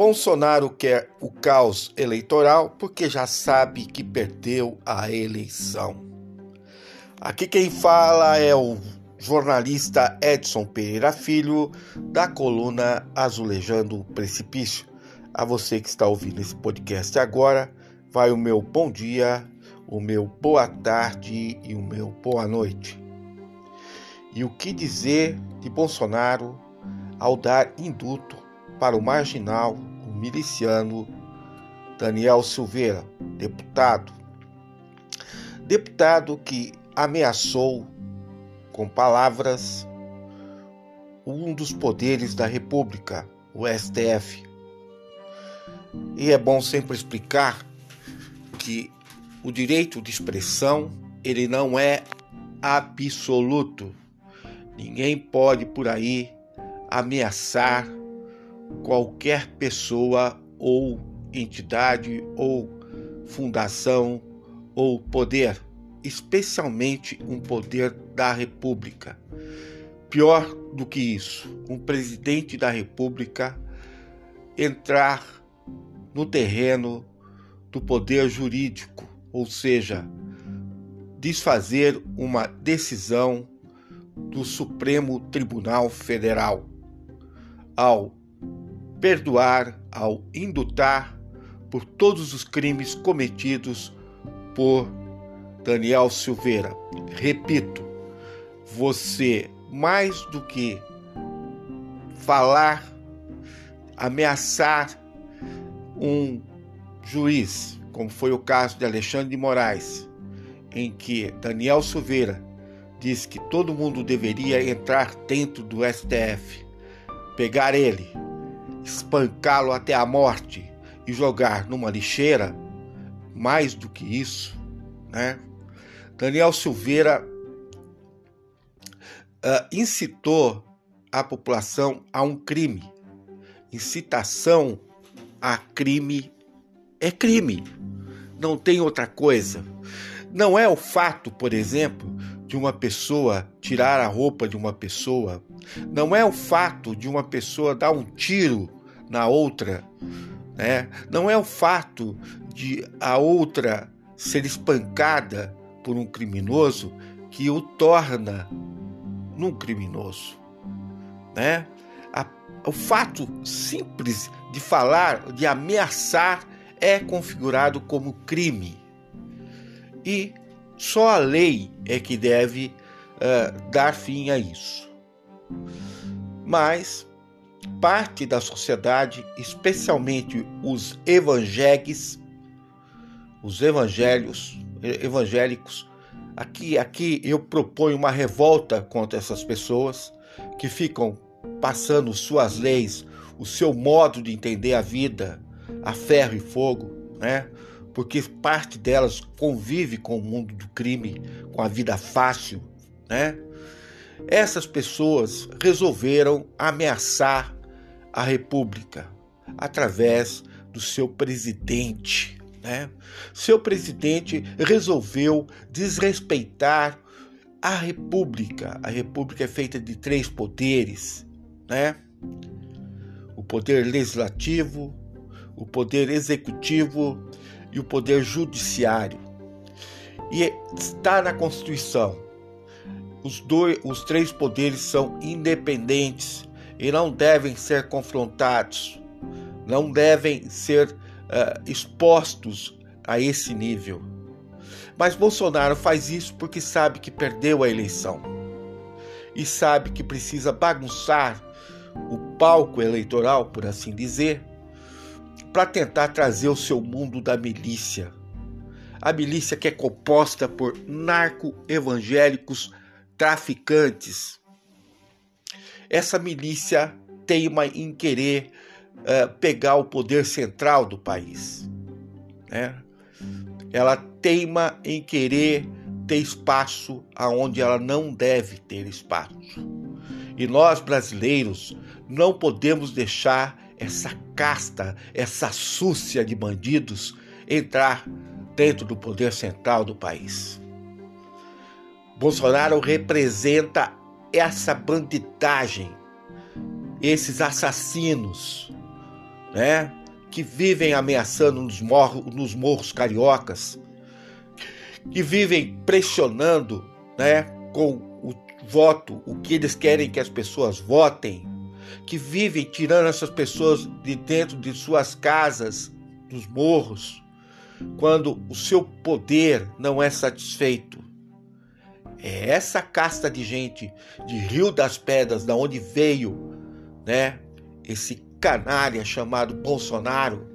Bolsonaro quer o caos eleitoral porque já sabe que perdeu a eleição. Aqui quem fala é o jornalista Edson Pereira Filho, da coluna Azulejando o Precipício. A você que está ouvindo esse podcast agora, vai o meu bom dia, o meu boa tarde e o meu boa noite. E o que dizer de Bolsonaro ao dar induto para o marginal, o miliciano Daniel Silveira, deputado. Deputado que ameaçou com palavras um dos poderes da República, o STF. E é bom sempre explicar que o direito de expressão ele não é absoluto. Ninguém pode por aí ameaçar qualquer pessoa ou entidade ou fundação ou poder, especialmente um poder da República. Pior do que isso, um presidente da República entrar no terreno do poder jurídico, ou seja, desfazer uma decisão do Supremo Tribunal Federal ao perdoar, ao indutar por todos os crimes cometidos por Daniel Silveira. Repito, você mais do que falar, ameaçar um juiz, como foi o caso de Alexandre de Moraes, em que Daniel Silveira disse que todo mundo deveria entrar dentro do STF pegar ele, espancá-lo até a morte e jogar numa lixeira, mais do que isso, né? Daniel Silveira uh, incitou a população a um crime. Incitação a crime é crime, não tem outra coisa. Não é o fato, por exemplo, de uma pessoa tirar a roupa de uma pessoa, não é o fato de uma pessoa dar um tiro na outra, né? não é o fato de a outra ser espancada por um criminoso que o torna num criminoso. Né? O fato simples de falar, de ameaçar, é configurado como crime. E só a lei é que deve uh, dar fim a isso. Mas parte da sociedade, especialmente os evangélicos, os evangelhos, evangélicos, aqui, aqui eu proponho uma revolta contra essas pessoas que ficam passando suas leis, o seu modo de entender a vida, a ferro e fogo, né? Porque parte delas convive com o mundo do crime, com a vida fácil, né? Essas pessoas resolveram ameaçar a República através do seu presidente, né? Seu presidente resolveu desrespeitar a República. A República é feita de três poderes, né? O poder legislativo, o poder executivo e o poder judiciário. E está na Constituição. Os, dois, os três poderes são independentes e não devem ser confrontados, não devem ser uh, expostos a esse nível. Mas Bolsonaro faz isso porque sabe que perdeu a eleição e sabe que precisa bagunçar o palco eleitoral, por assim dizer, para tentar trazer o seu mundo da milícia. A milícia que é composta por narco-evangélicos traficantes. Essa milícia teima em querer uh, pegar o poder central do país. Né? Ela teima em querer ter espaço aonde ela não deve ter espaço. E nós brasileiros não podemos deixar essa casta, essa súcia de bandidos entrar dentro do poder central do país. Bolsonaro representa essa bandidagem, esses assassinos, né? Que vivem ameaçando nos nos morros cariocas, que vivem pressionando, né? Com o voto, o que eles querem que as pessoas votem, que vivem tirando essas pessoas de dentro de suas casas, dos morros, quando o seu poder não é satisfeito. É essa casta de gente de Rio das Pedras, da onde veio, né? Esse canalha chamado Bolsonaro,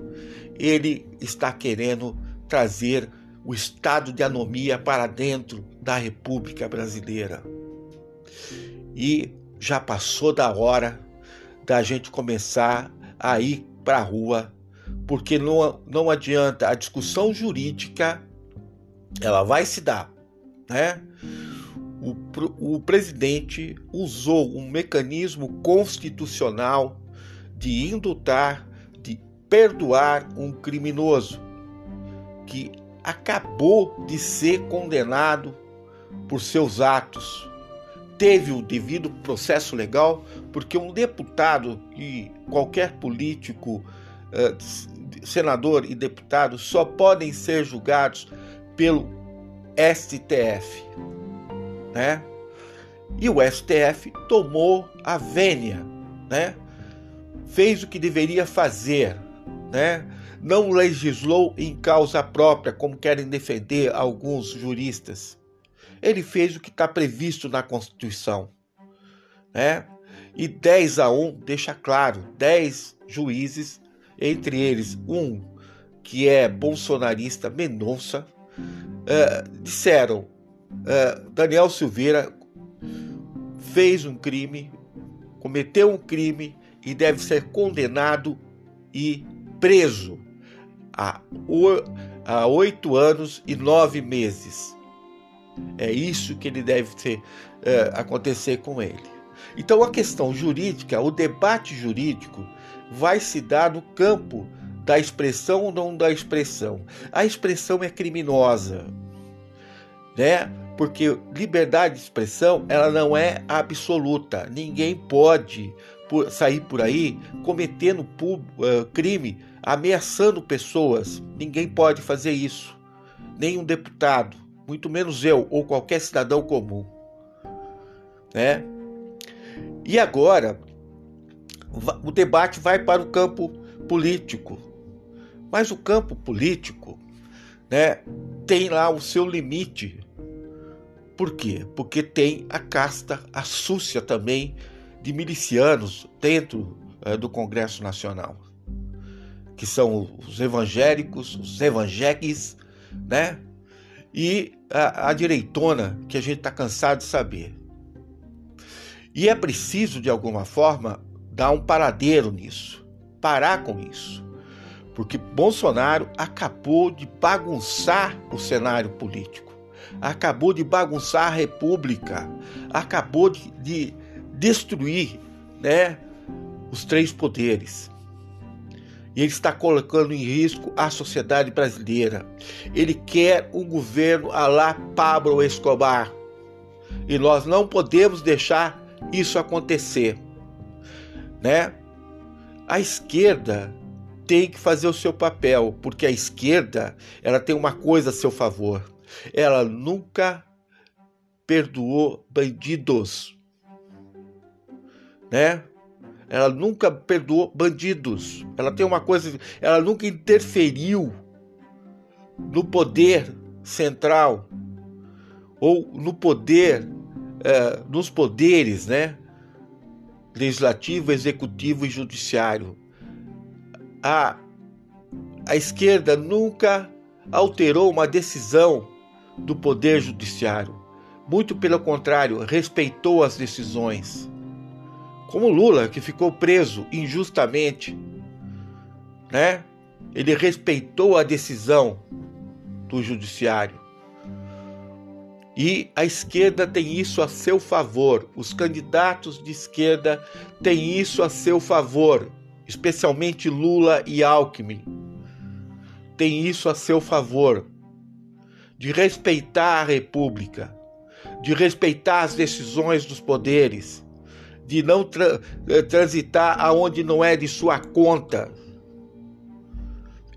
ele está querendo trazer o estado de anomia para dentro da República Brasileira. E já passou da hora da gente começar a ir para a rua, porque não, não adianta a discussão jurídica, ela vai se dar, né? O, o presidente usou um mecanismo constitucional de indultar, de perdoar um criminoso que acabou de ser condenado por seus atos teve o devido processo legal, porque um deputado e qualquer político, eh, senador e deputado só podem ser julgados pelo STF, né? E o STF tomou a vênia, né? Fez o que deveria fazer, né? Não legislou em causa própria, como querem defender alguns juristas ele fez o que está previsto na Constituição. Né? E 10 a 1 deixa claro: 10 juízes, entre eles um que é bolsonarista, Mendonça, uh, disseram: uh, Daniel Silveira fez um crime, cometeu um crime e deve ser condenado e preso a oito anos e nove meses. É isso que ele deve ter, é, acontecer com ele. Então a questão jurídica, o debate jurídico, vai se dar no campo da expressão ou não da expressão. A expressão é criminosa, né? Porque liberdade de expressão ela não é absoluta. Ninguém pode sair por aí cometendo uh, crime, ameaçando pessoas. Ninguém pode fazer isso. Nem um deputado muito menos eu ou qualquer cidadão comum. Né? E agora, o debate vai para o campo político. Mas o campo político né, tem lá o seu limite. Por quê? Porque tem a casta, a súcia também de milicianos dentro é, do Congresso Nacional, que são os evangélicos, os evangélicos, né? E a, a direitona que a gente está cansado de saber. E é preciso, de alguma forma, dar um paradeiro nisso, parar com isso. Porque Bolsonaro acabou de bagunçar o cenário político, acabou de bagunçar a República, acabou de, de destruir né, os três poderes. E ele está colocando em risco a sociedade brasileira. Ele quer um governo a lá Pablo Escobar. E nós não podemos deixar isso acontecer. Né? A esquerda tem que fazer o seu papel, porque a esquerda, ela tem uma coisa a seu favor. Ela nunca perdoou bandidos. Né? Ela nunca perdoou bandidos. Ela tem uma coisa, ela nunca interferiu no poder central ou no poder, é, nos poderes, né? Legislativo, executivo e judiciário. A, a esquerda nunca alterou uma decisão do poder judiciário. Muito pelo contrário, respeitou as decisões como Lula, que ficou preso injustamente, né? Ele respeitou a decisão do judiciário. E a esquerda tem isso a seu favor. Os candidatos de esquerda têm isso a seu favor, especialmente Lula e Alckmin. Tem isso a seu favor de respeitar a República, de respeitar as decisões dos poderes, de não tra eh, transitar aonde não é de sua conta,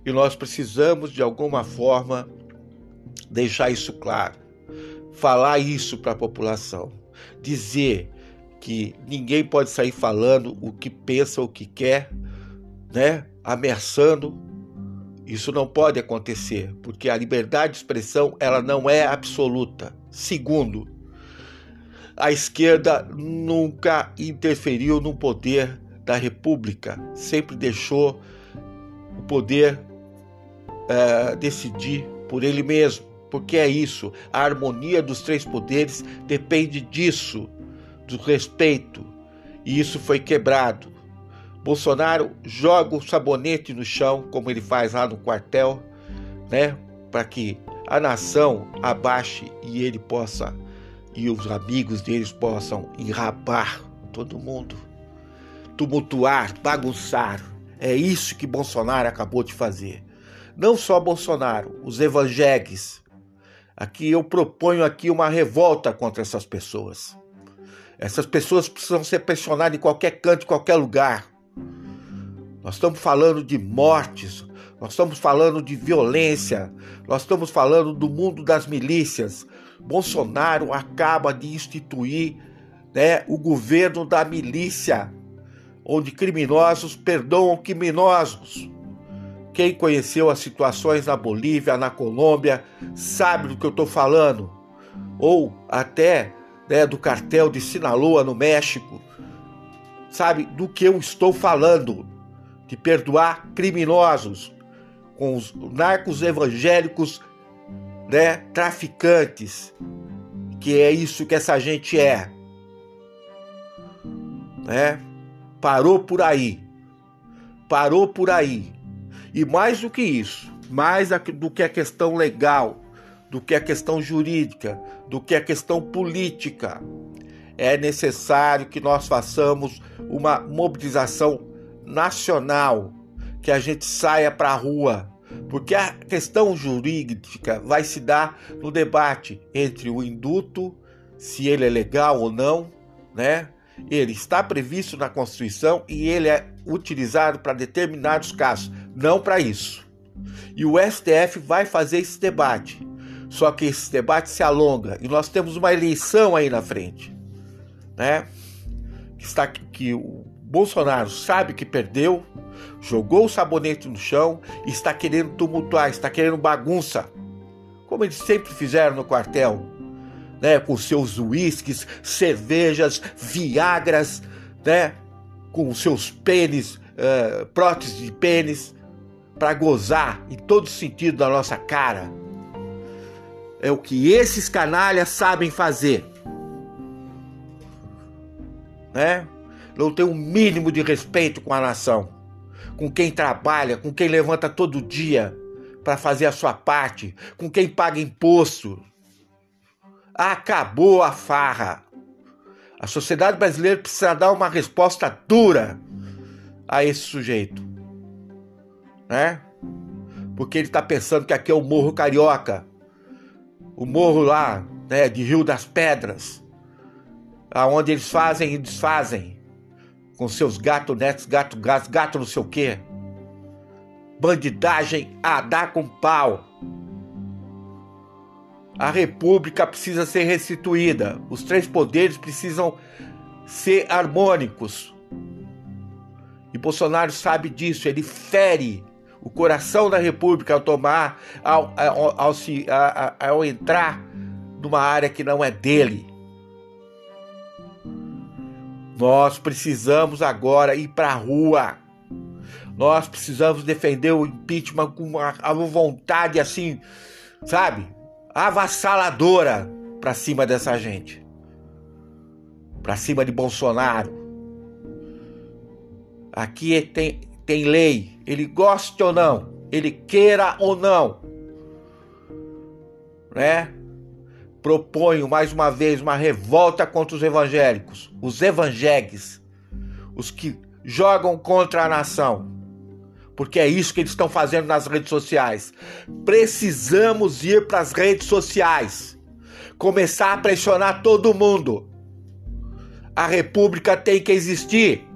E nós precisamos, de alguma forma, deixar isso claro, falar isso para a população, dizer que ninguém pode sair falando o que pensa, o que quer, né? Ameaçando. Isso não pode acontecer, porque a liberdade de expressão ela não é absoluta. Segundo, a esquerda nunca interferiu no poder da República, sempre deixou o poder é, decidir por ele mesmo, porque é isso, a harmonia dos três poderes depende disso, do respeito, e isso foi quebrado. Bolsonaro joga o sabonete no chão, como ele faz lá no quartel, né, para que a nação abaixe e ele possa e os amigos deles possam enrabar todo mundo tumultuar, bagunçar. É isso que Bolsonaro acabou de fazer. Não só Bolsonaro, os evangélicos. Aqui eu proponho aqui uma revolta contra essas pessoas. Essas pessoas precisam ser pressionadas em qualquer canto, em qualquer lugar. Nós estamos falando de mortes, nós estamos falando de violência, nós estamos falando do mundo das milícias. Bolsonaro acaba de instituir né, o governo da milícia onde criminosos perdoam criminosos. Quem conheceu as situações na Bolívia, na Colômbia, sabe do que eu estou falando. Ou até né, do cartel de Sinaloa no México, sabe do que eu estou falando. De perdoar criminosos com os narcos evangélicos, né, traficantes, que é isso que essa gente é. Né? Parou por aí. Parou por aí. E mais do que isso, mais do que a questão legal, do que a questão jurídica, do que a questão política, é necessário que nós façamos uma mobilização nacional, que a gente saia para a rua, porque a questão jurídica vai se dar no debate entre o induto, se ele é legal ou não, né? Ele está previsto na Constituição e ele é utilizado para determinados casos, não para isso. E o STF vai fazer esse debate. Só que esse debate se alonga e nós temos uma eleição aí na frente, né? Está que o Bolsonaro sabe que perdeu, jogou o sabonete no chão e está querendo tumultuar, está querendo bagunça, como eles sempre fizeram no quartel né, com seus uísques, cervejas, viagras, né, com seus pênis, uh, próteses de pênis, para gozar em todo sentido da nossa cara. É o que esses canalhas sabem fazer. Né? Não tem um mínimo de respeito com a nação, com quem trabalha, com quem levanta todo dia para fazer a sua parte, com quem paga imposto, Acabou a farra. A sociedade brasileira precisa dar uma resposta dura a esse sujeito, né? Porque ele está pensando que aqui é o Morro Carioca, o morro lá, né, de Rio das Pedras, aonde eles fazem e desfazem com seus gato netos, gato gato, gato não sei o quê. Bandidagem a dar com pau. A república precisa ser restituída. Os três poderes precisam ser harmônicos. E Bolsonaro sabe disso, ele fere o coração da república ao tomar, ao, ao, ao, ao entrar numa área que não é dele. Nós precisamos agora ir para a rua. Nós precisamos defender o impeachment com uma, uma vontade assim, sabe? avassaladora para cima dessa gente. Para cima de Bolsonaro. Aqui tem, tem lei, ele goste ou não, ele queira ou não. Né? Proponho mais uma vez uma revolta contra os evangélicos, os evangélicos, os que jogam contra a nação porque é isso que eles estão fazendo nas redes sociais. Precisamos ir para as redes sociais, começar a pressionar todo mundo. A República tem que existir.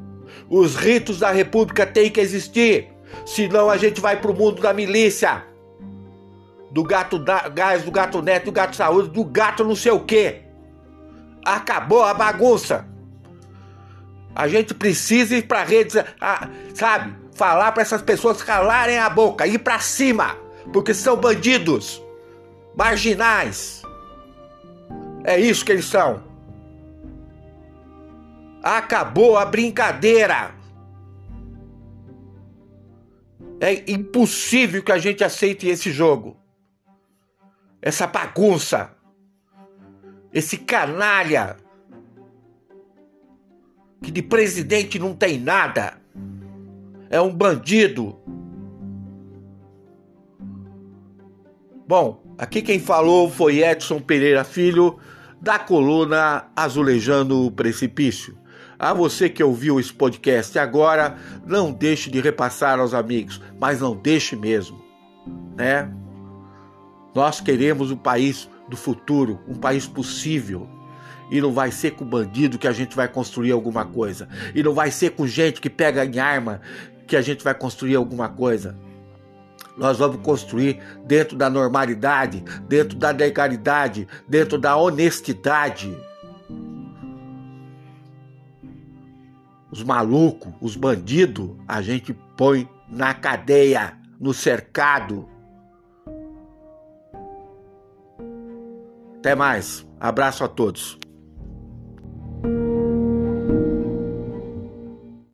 Os ritos da República têm que existir. Senão a gente vai pro mundo da milícia. Do gato da, gás, do gato neto, do gato saúde, do gato não sei o quê. Acabou a bagunça. A gente precisa ir pra rede, sabe? Falar para essas pessoas calarem a boca, ir para cima, porque são bandidos, marginais. É isso que eles são. Acabou a brincadeira. É impossível que a gente aceite esse jogo. Essa bagunça. Esse canalha. Que de presidente não tem nada. É um bandido. Bom, aqui quem falou foi Edson Pereira Filho, da coluna Azulejando o Precipício. A você que ouviu esse podcast agora, não deixe de repassar aos amigos, mas não deixe mesmo, né? Nós queremos um país do futuro, um país possível. E não vai ser com bandido que a gente vai construir alguma coisa. E não vai ser com gente que pega em arma que a gente vai construir alguma coisa. Nós vamos construir dentro da normalidade, dentro da legalidade, dentro da honestidade. os malucos, os bandidos, a gente põe na cadeia, no cercado. Até mais. Abraço a todos.